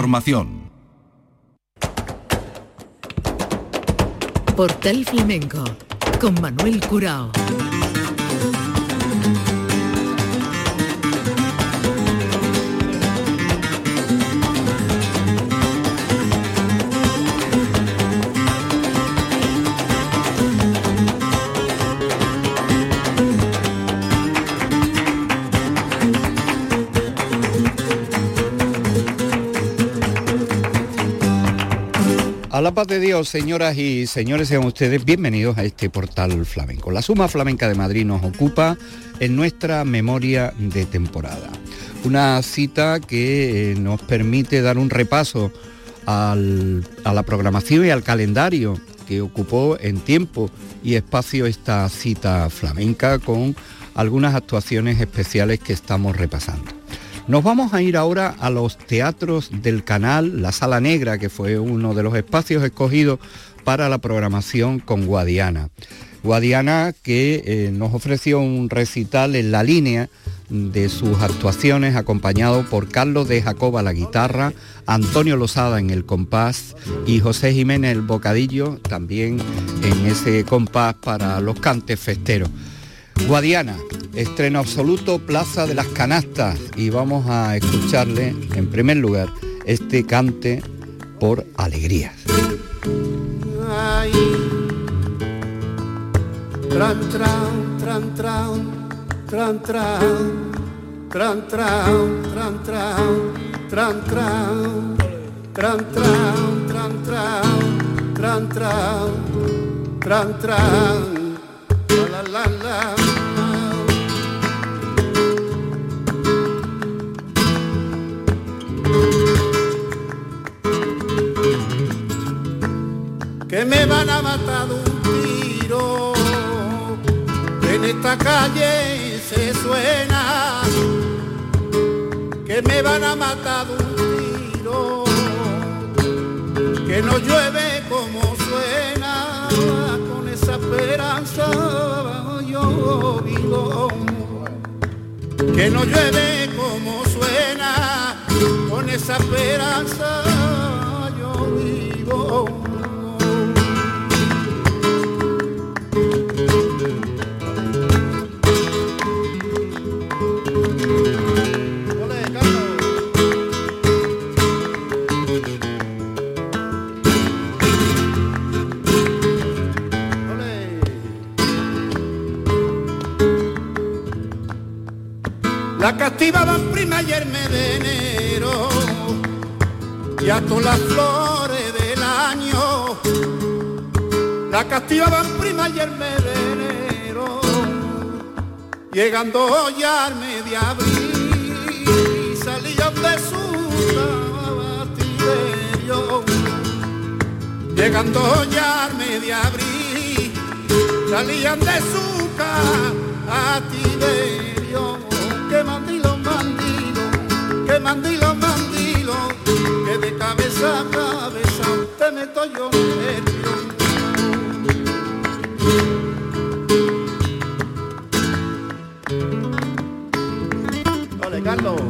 Formación. Portal Flamenco con Manuel Curao. A la paz de Dios, señoras y señores, sean ustedes bienvenidos a este portal flamenco. La Suma Flamenca de Madrid nos ocupa en nuestra memoria de temporada. Una cita que eh, nos permite dar un repaso a la programación y al calendario que ocupó en tiempo y espacio esta cita flamenca con algunas actuaciones especiales que estamos repasando. Nos vamos a ir ahora a los teatros del canal, la Sala Negra, que fue uno de los espacios escogidos para la programación con Guadiana. Guadiana que eh, nos ofreció un recital en la línea de sus actuaciones acompañado por Carlos de Jacoba la guitarra, Antonio Losada en el compás y José Jiménez el bocadillo también en ese compás para los cantes festeros. Guadiana, estreno absoluto Plaza de las Canastas y vamos a escucharle en primer lugar este cante por alegrías. Me van a matar un tiro, en esta calle se suena, que me van a matar un tiro, que no llueve como suena, con esa esperanza yo vivo, que no llueve como suena, con esa esperanza yo vivo. La castiva va prima y me de enero y a todas las flores del año. La castiva va prima y me de enero, llegando ya al de abril, salían de su batiderio. Llegando ya al de abril, salían de su batiderio mandilo, mandilo, que de cabeza a cabeza te meto yo. Vale, Carlos.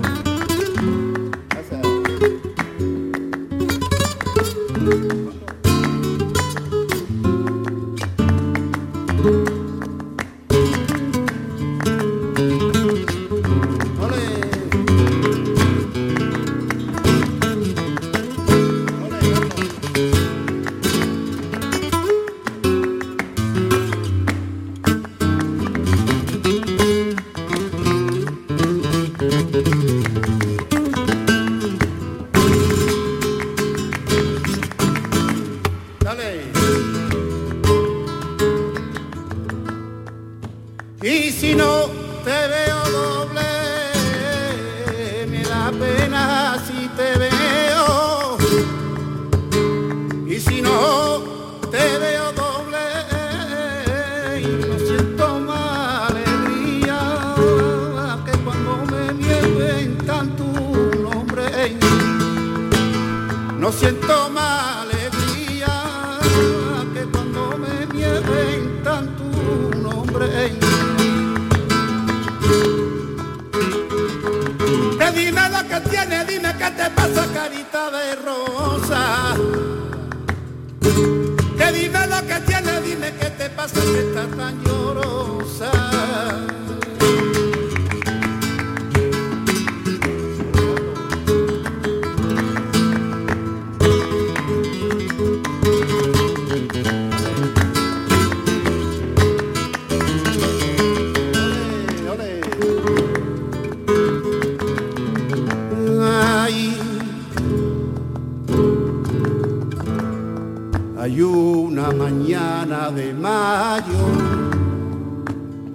Mañana de mayo,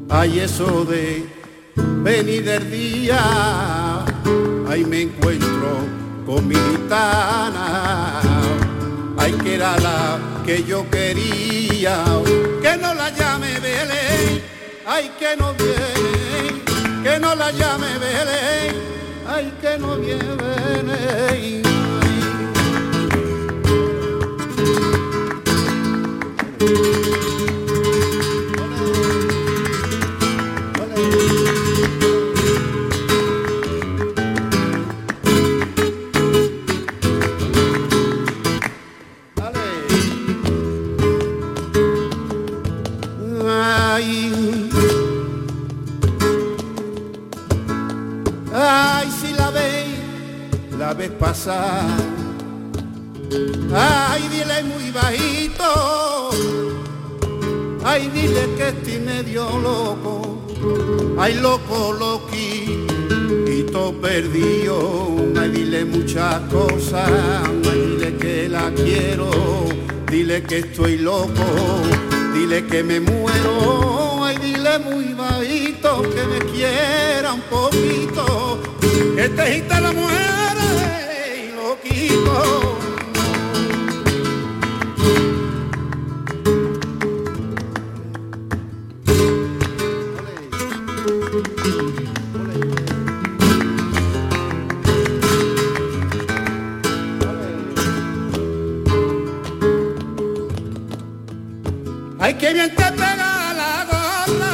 hay eso de venir del día, ahí me encuentro con mi gitana, ay que era la que yo quería, que no la llame Belén, ay que no viene, que no la llame Belén, ay que no viene. Vez pasar. Ay, dile muy bajito. Ay, dile que estoy medio loco. Ay, loco, loquito perdido. Ay, dile muchas cosas. Ay, dile que la quiero. Dile que estoy loco. Dile que me muero. Ay, dile muy bajito que me quiera un poquito. Que te la loquito. Ay, loquito. Ay, qué bien te pega la gorda.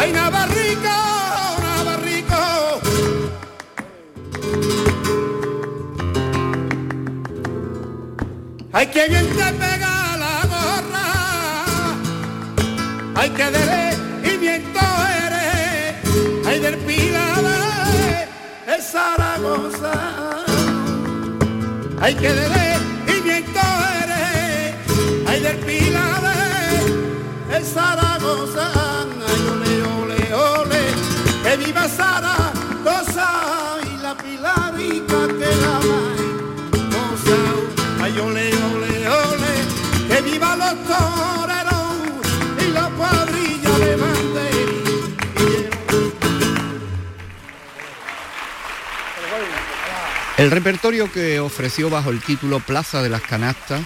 hay nava rica. Ay, que bien te pega la gorra. Ay, que de y viento eres. Ay, del Pilar de Zaragoza. Ay, que de y viento eres. Ay, del Pilar de Zaragoza. Ay, ole, ole, ole. Que viva Zaragoza El repertorio que ofreció bajo el título Plaza de las Canastas,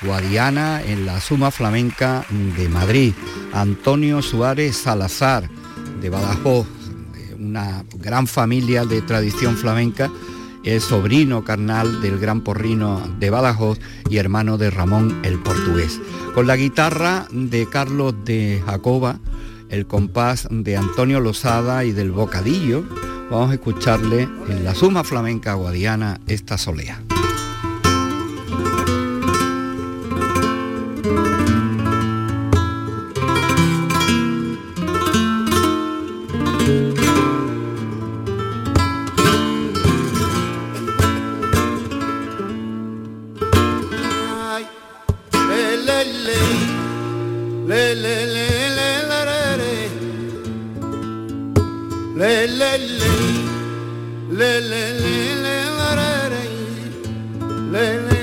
Guadiana en la Suma Flamenca de Madrid, Antonio Suárez Salazar de Badajoz, una gran familia de tradición flamenca, es sobrino carnal del gran porrino de Badajoz y hermano de Ramón el portugués. Con la guitarra de Carlos de Jacoba, el compás de Antonio Losada y del Bocadillo, vamos a escucharle en la suma flamenca guadiana esta solea. Lele.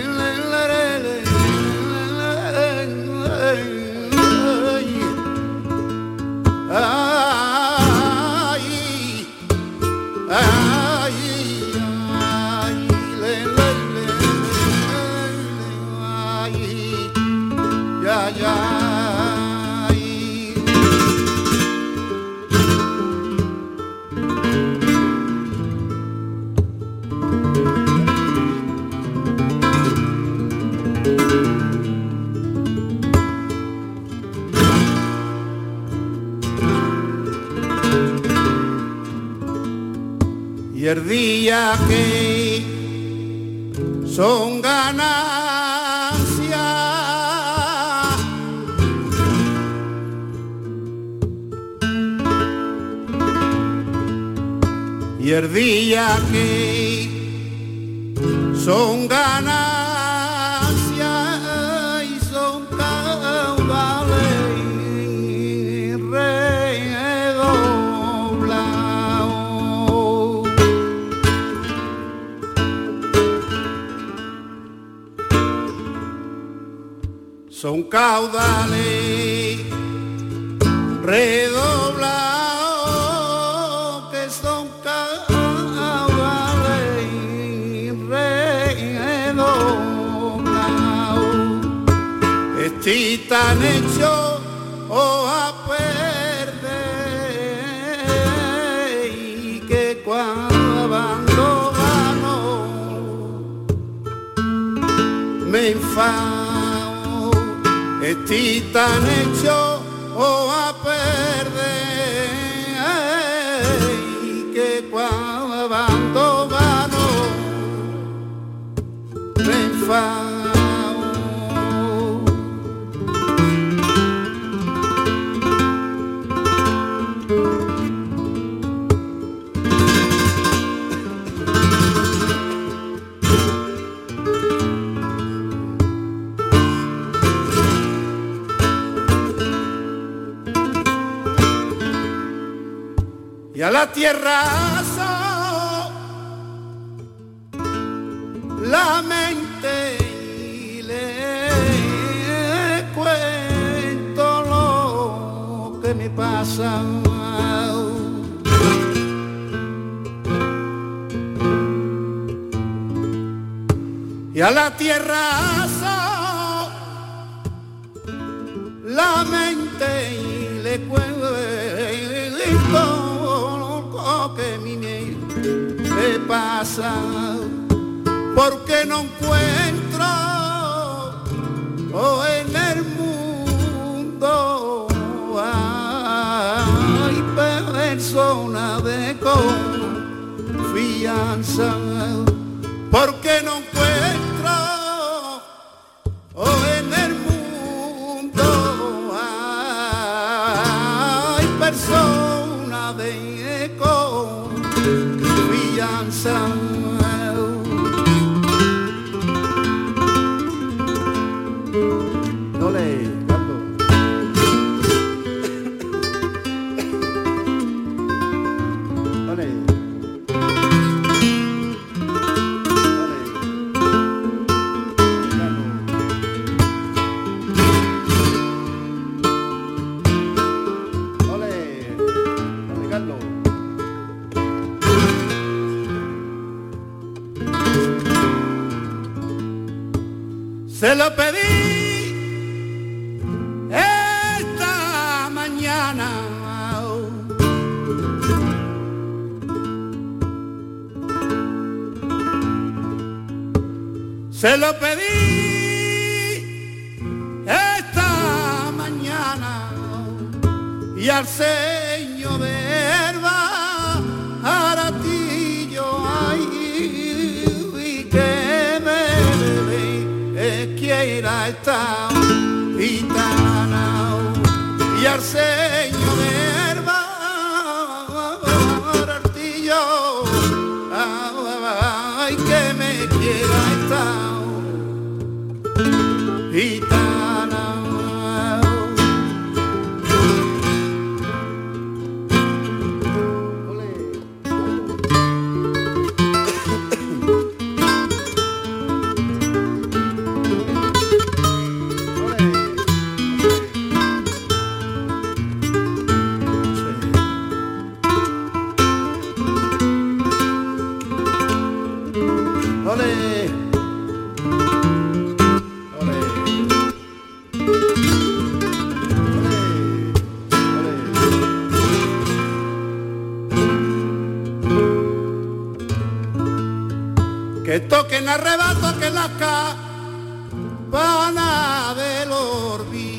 tierrazo, la mente y le cuento lo que me pasa. Y a la tierrazo, la mente y le cuento pasa porque no encuentro oh, en el mundo hay persona de confianza porque no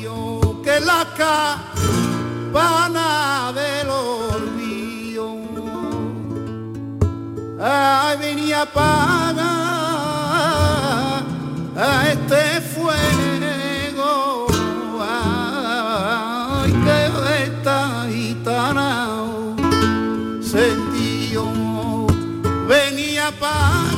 que la campana del olvido ay, venía a pagar a este fuego, ay, que esta gitana sentió, venía a pagar.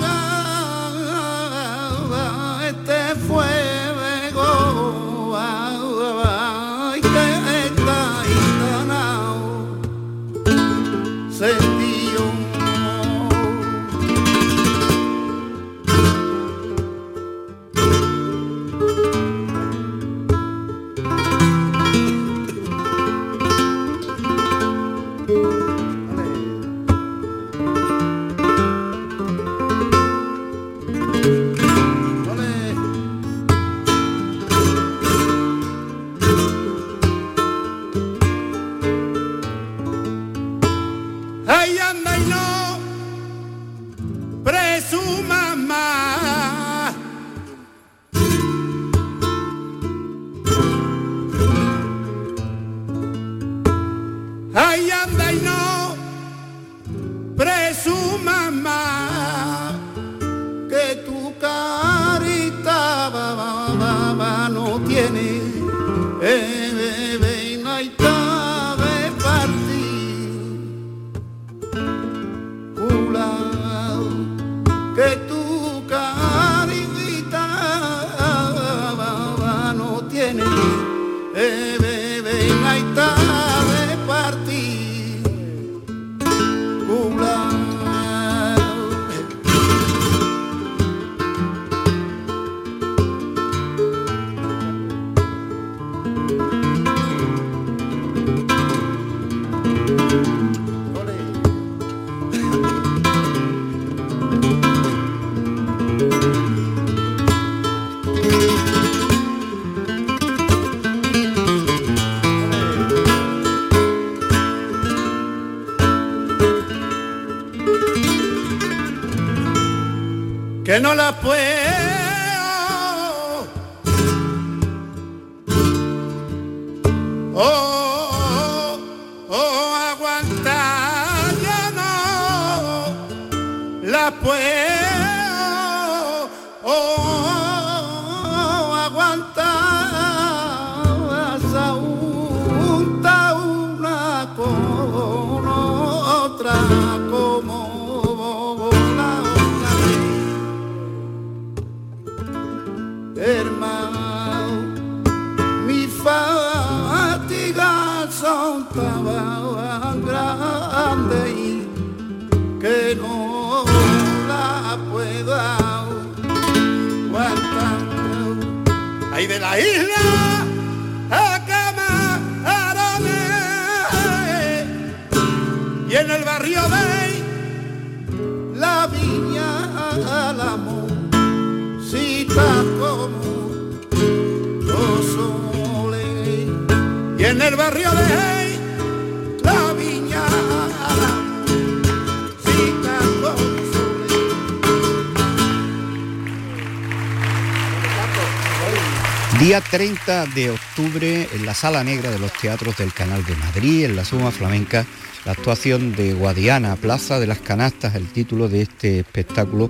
Día 30 de octubre en la Sala Negra de los Teatros del Canal de Madrid, en la Suma Flamenca, la actuación de Guadiana, Plaza de las Canastas, el título de este espectáculo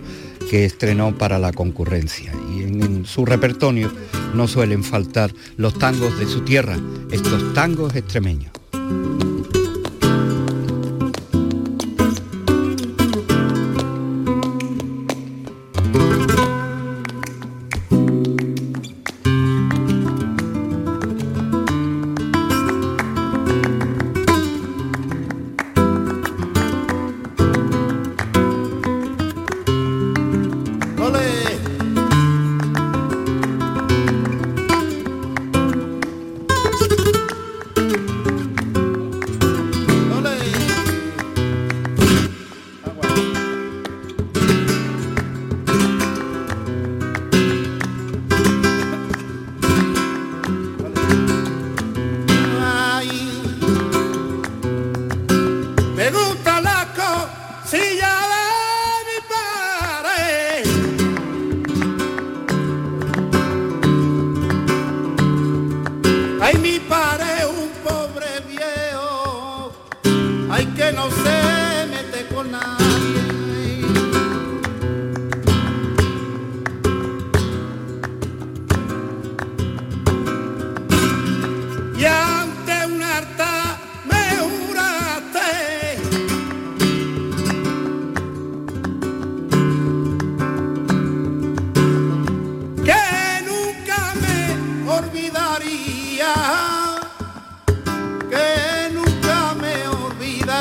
que estrenó para la concurrencia. Y en, en su repertorio no suelen faltar los tangos de su tierra, estos tangos extremeños.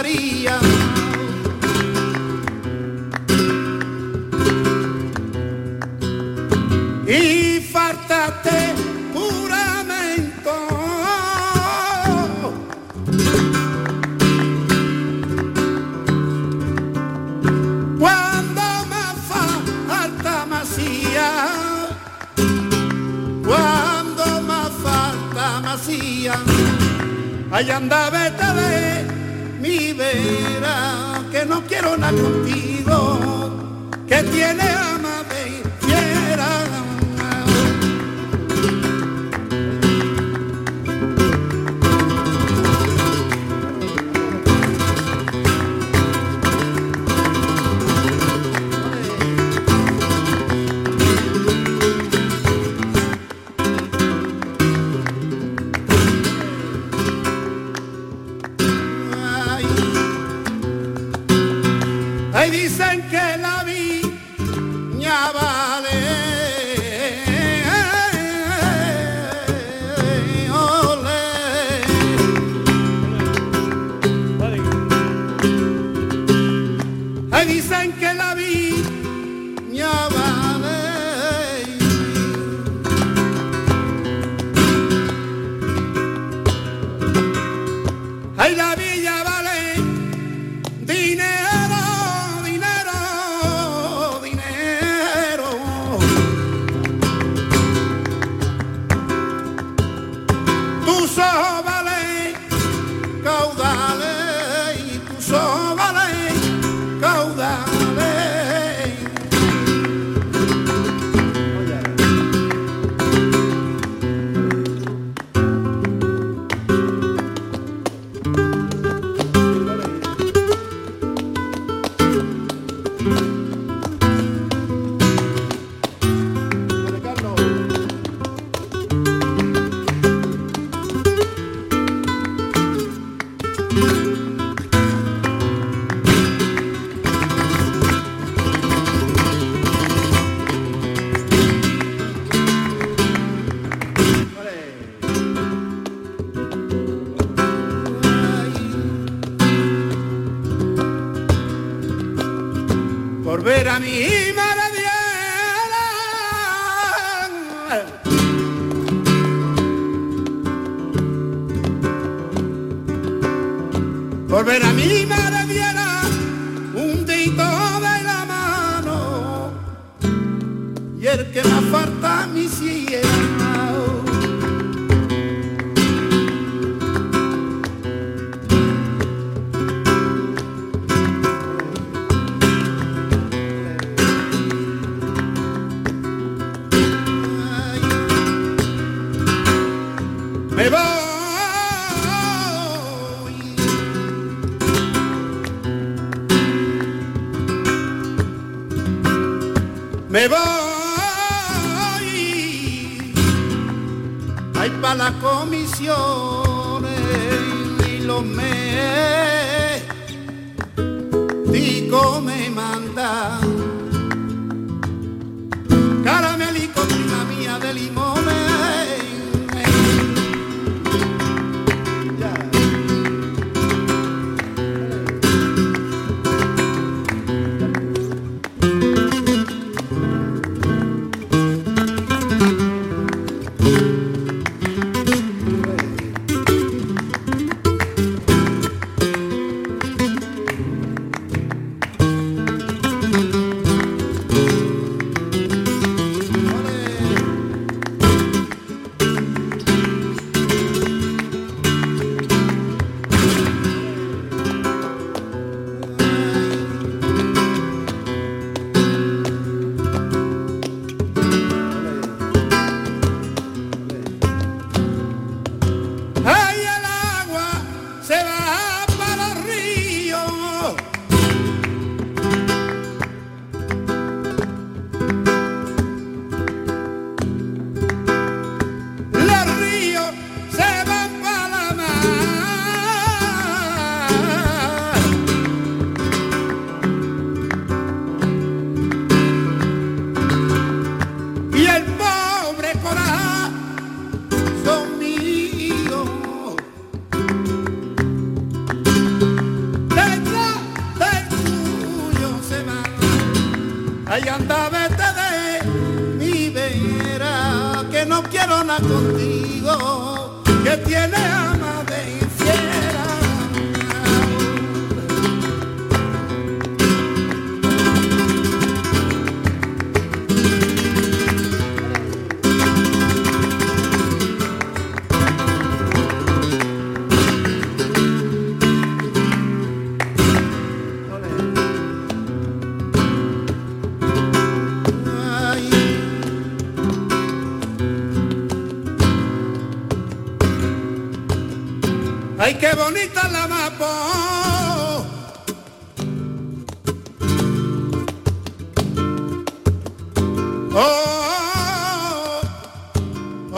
María. No quiero nada contigo, Ay, qué bonita la mapo. Oh, oh, oh,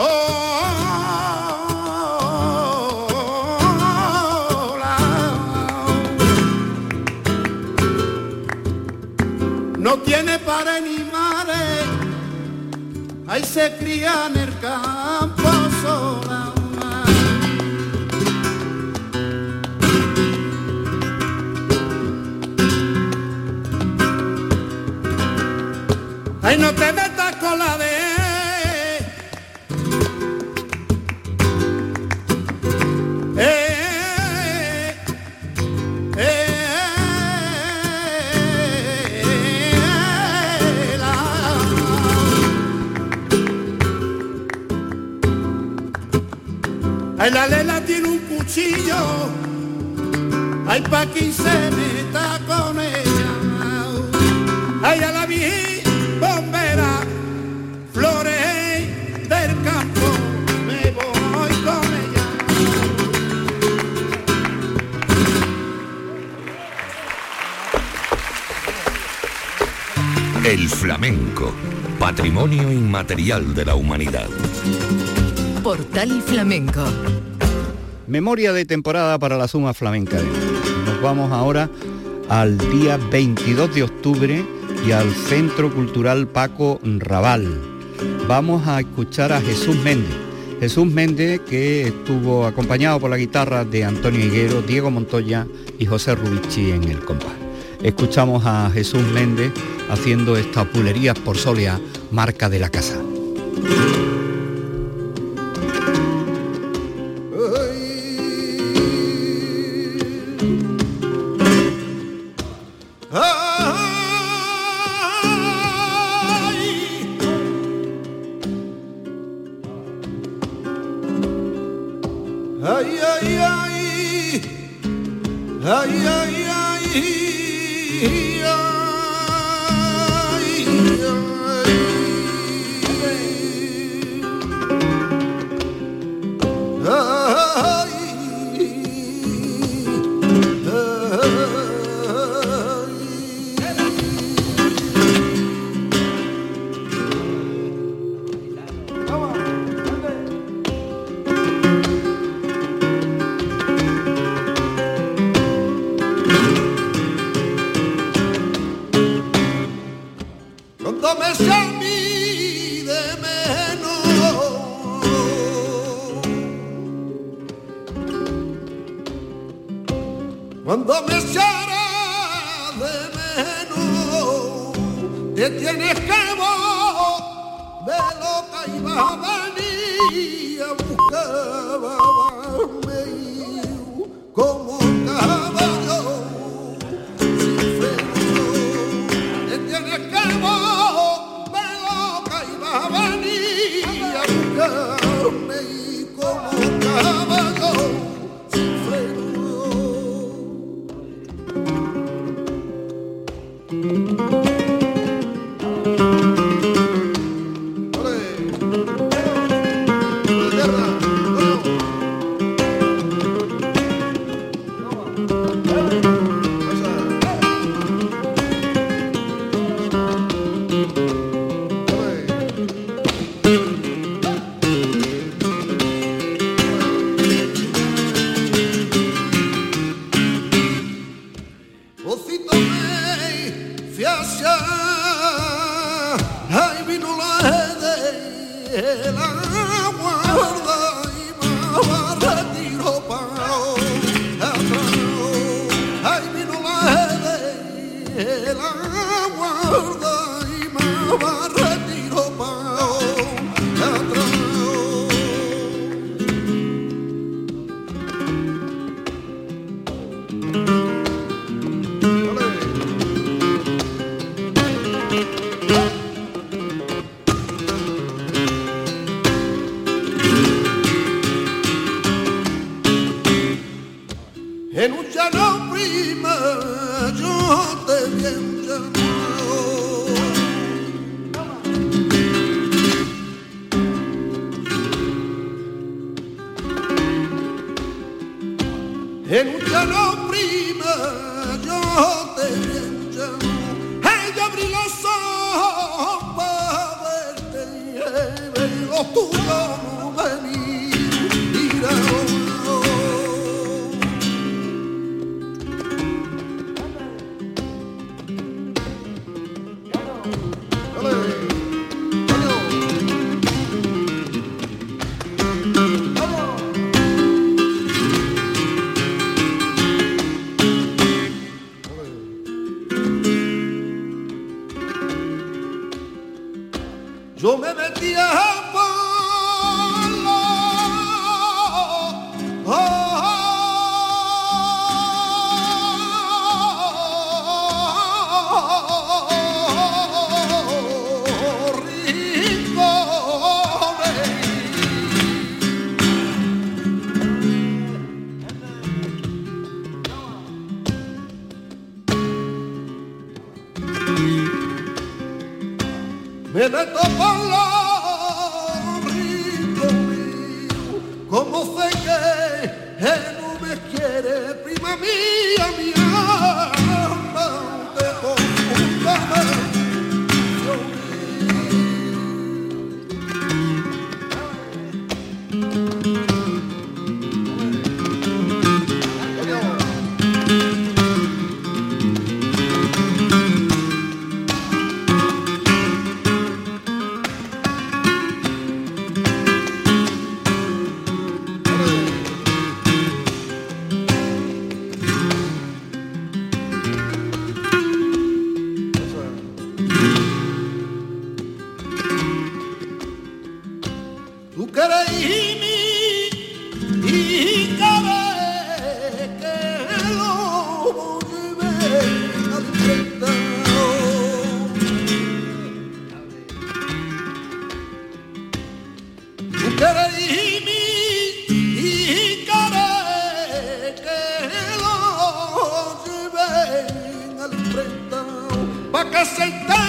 no tiene padre ni madre, ahí se cría en el campo inmaterial de la humanidad. Portal Flamenco. Memoria de temporada para la Suma Flamenca. Nos vamos ahora al día 22 de octubre y al Centro Cultural Paco Raval. Vamos a escuchar a Jesús Méndez. Jesús Méndez que estuvo acompañado por la guitarra de Antonio Higuero, Diego Montoya y José Rubici en el compás. Escuchamos a Jesús Méndez haciendo estas pulerías por Soleá, marca de la casa. pretão, pra cacetar.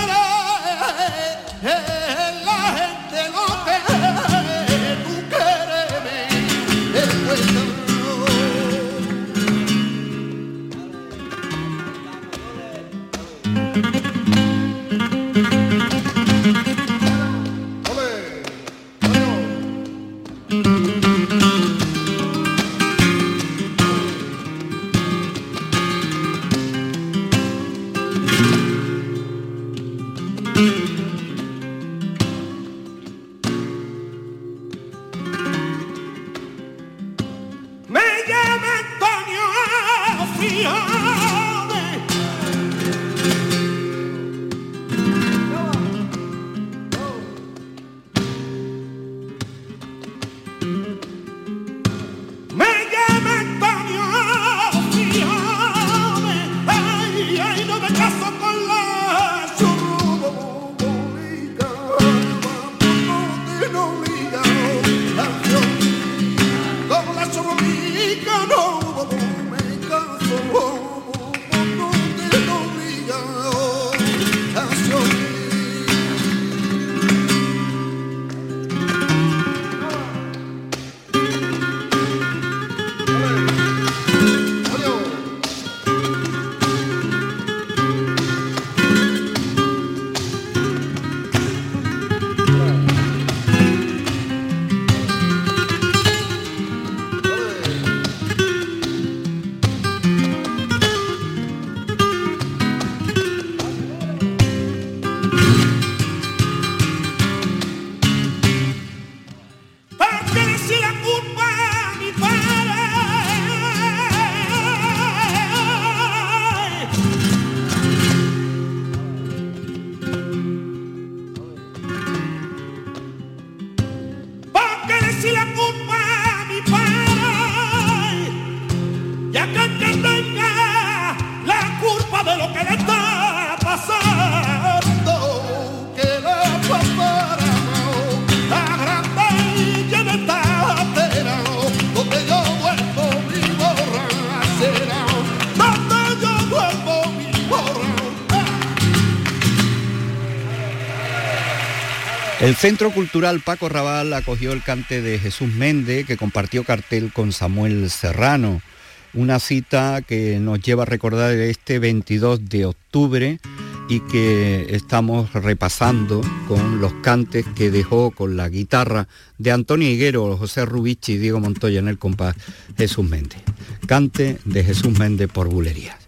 Centro Cultural Paco Raval acogió el cante de Jesús Méndez, que compartió cartel con Samuel Serrano. Una cita que nos lleva a recordar este 22 de octubre y que estamos repasando con los cantes que dejó con la guitarra de Antonio Higuero, José Rubichi y Diego Montoya en el compás Jesús Méndez. Cante de Jesús Méndez por Bulerías.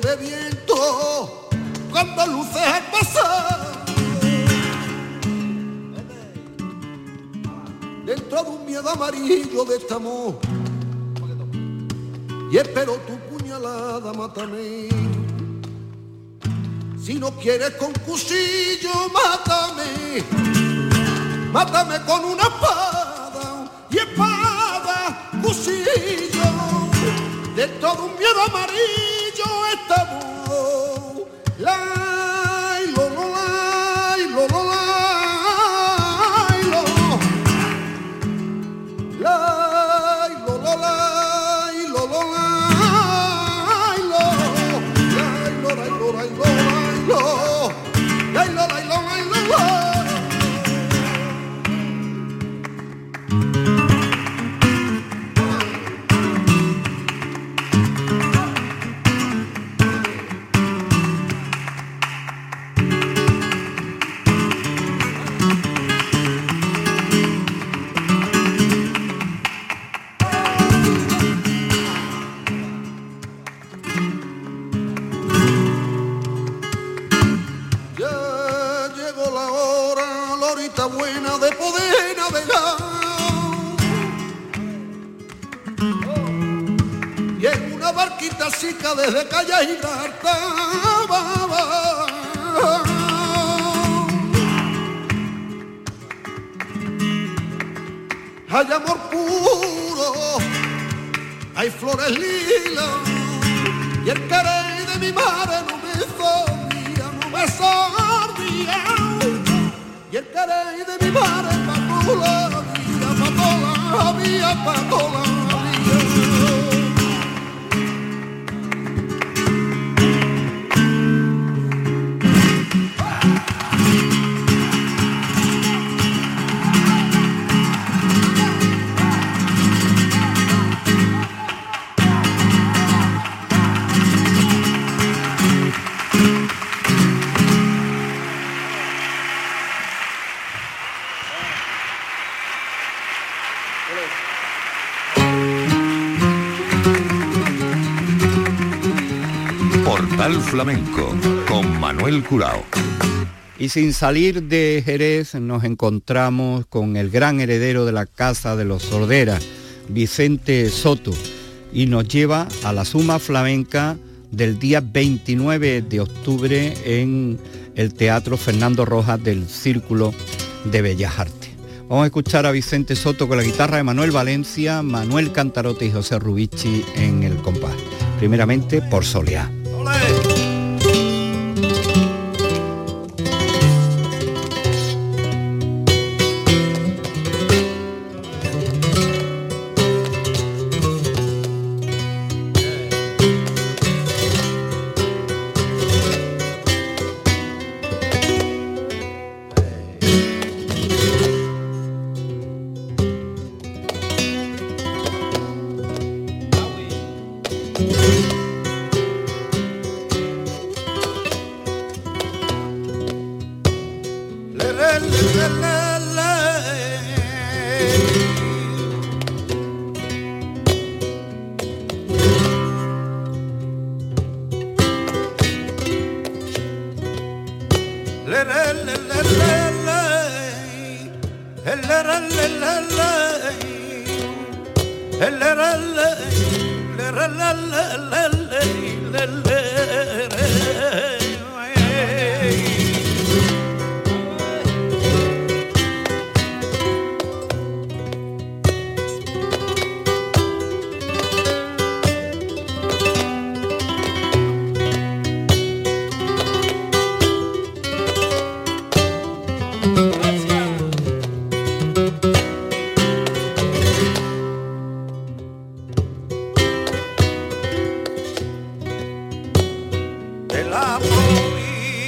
De viento cuando luces al pasar. Dentro de un miedo amarillo de este amor. Y espero tu puñalada, mátame. Si no quieres con cuchillo, mátame. Mátame con una espada y espada, cuchillo. Dentro de un miedo amarillo ainda Flamenco con Manuel Curao. Y sin salir de Jerez nos encontramos con el gran heredero de la Casa de los Sorderas, Vicente Soto, y nos lleva a la Suma Flamenca del día 29 de octubre en el Teatro Fernando Rojas del Círculo de Bellas Artes. Vamos a escuchar a Vicente Soto con la guitarra de Manuel Valencia, Manuel Cantarote y José Rubici en el compás. Primeramente por Soleá.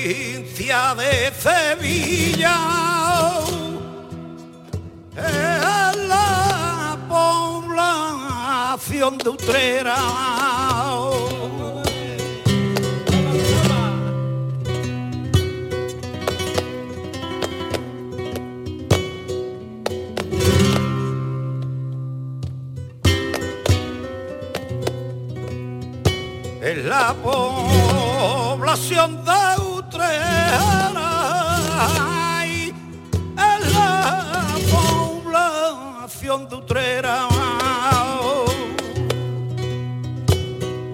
provincia de Sevilla es la población de Utrera. La población de hay en la población de Utrera.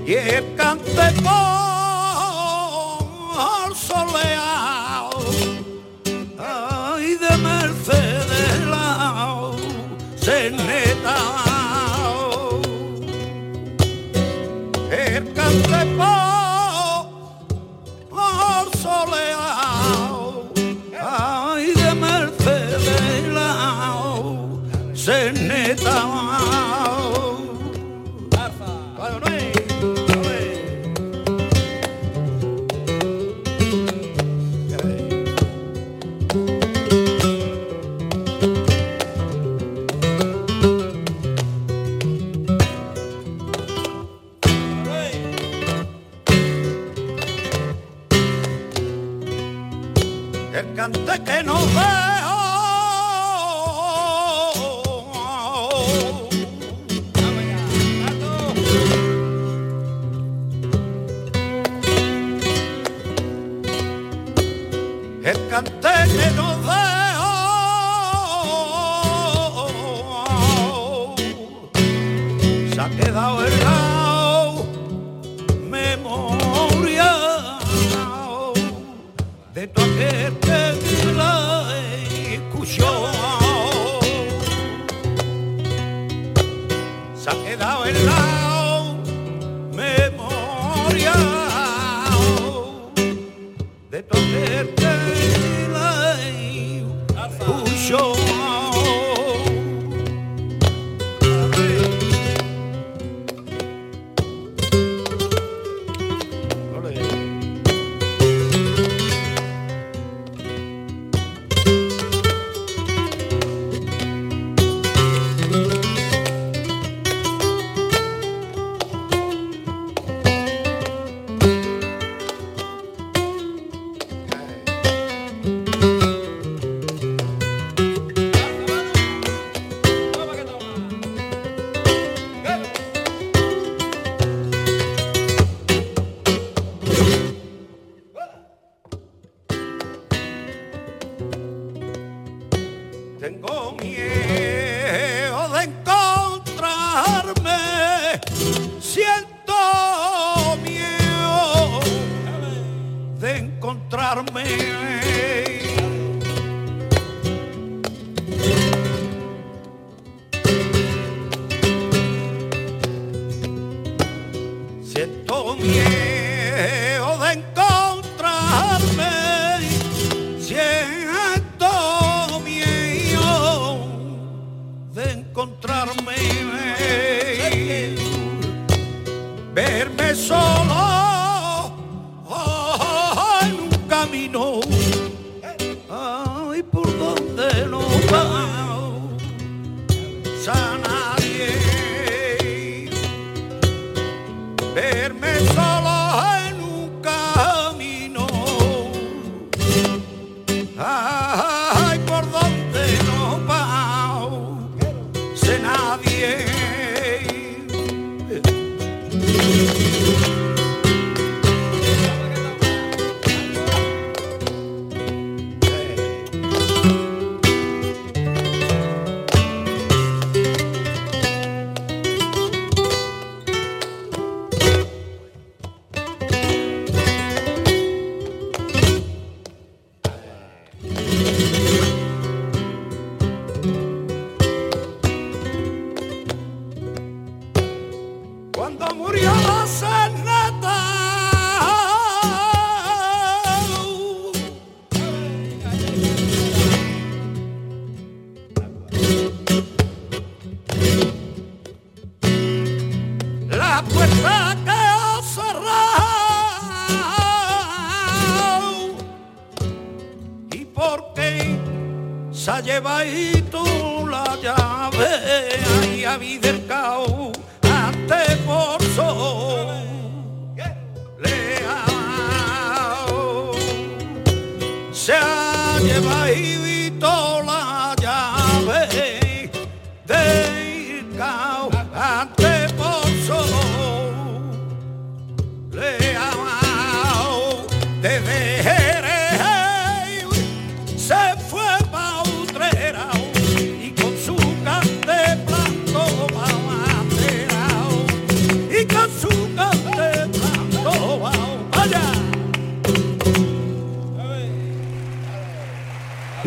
Y el cante he dado el dao, memoria de tu aquel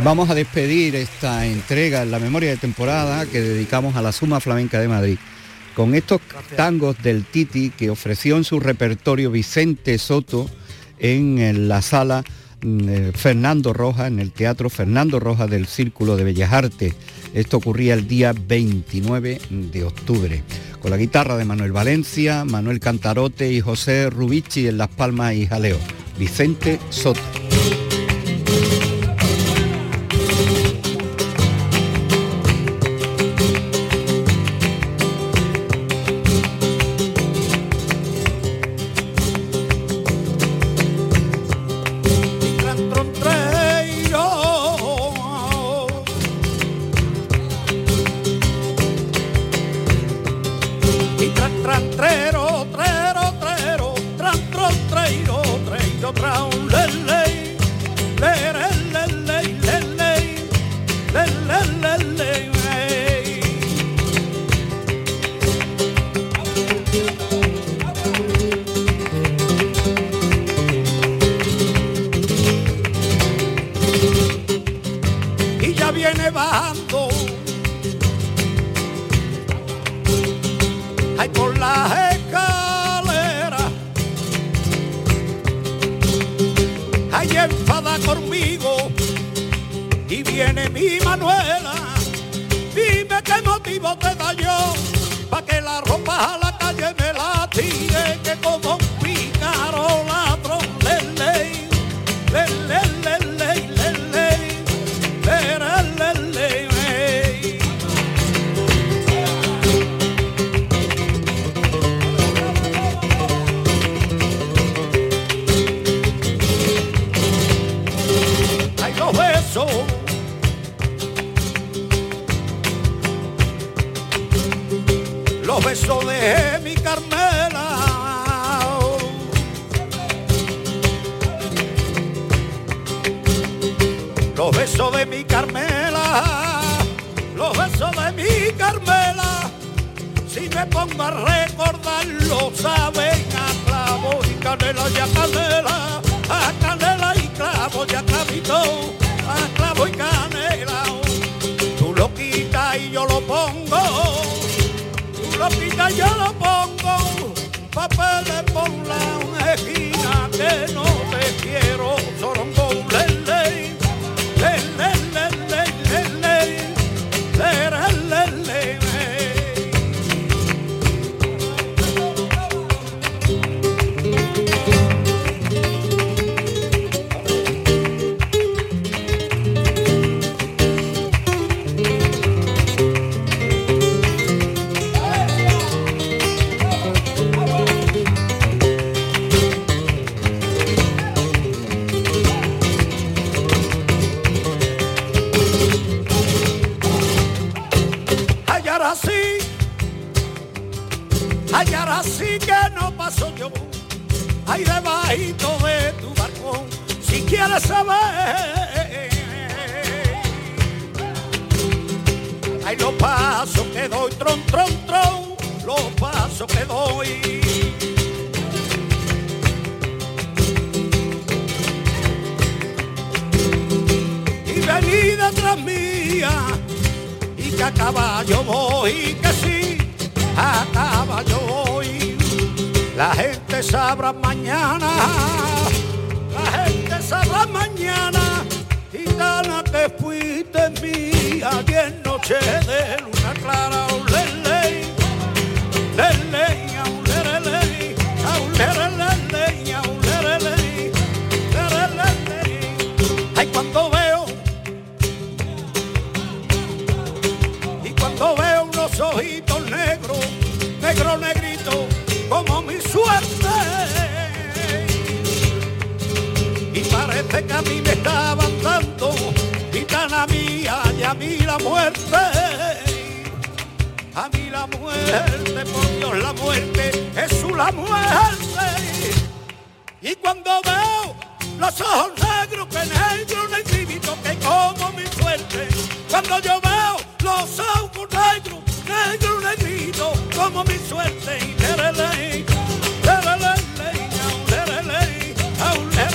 Vamos a despedir esta entrega en la memoria de temporada que dedicamos a la Suma Flamenca de Madrid. Con estos tangos del Titi que ofreció en su repertorio Vicente Soto en eh, la sala mm, eh, Fernando Roja, en el Teatro Fernando Roja del Círculo de Bellas Artes. Esto ocurría el día 29 de octubre. Con la guitarra de Manuel Valencia, Manuel Cantarote y José Rubici en Las Palmas y Jaleo. Vicente Soto. sigue que como Ay, los pasos que doy, tron, tron, tron, los pasos que doy. Y venida tras mía, y que a caballo voy, que sí, a caballo voy. La gente sabrá mañana gitana que fuiste mía diez noches de luna clara, olele, lele, aulerele, aulerele, aulerele, aulerele. Ay, cuando veo, y cuando veo unos ojitos negros, negro negrito, como mi suerte. Y parece que a mí me estaba a mí la muerte, a mí la muerte, por Dios la muerte, Jesús la muerte. Y cuando veo los ojos negros, que negros les que como mi suerte. Cuando yo veo los ojos negros, negros les grito como mi suerte. Y terelei, terelei, terelei, terelei,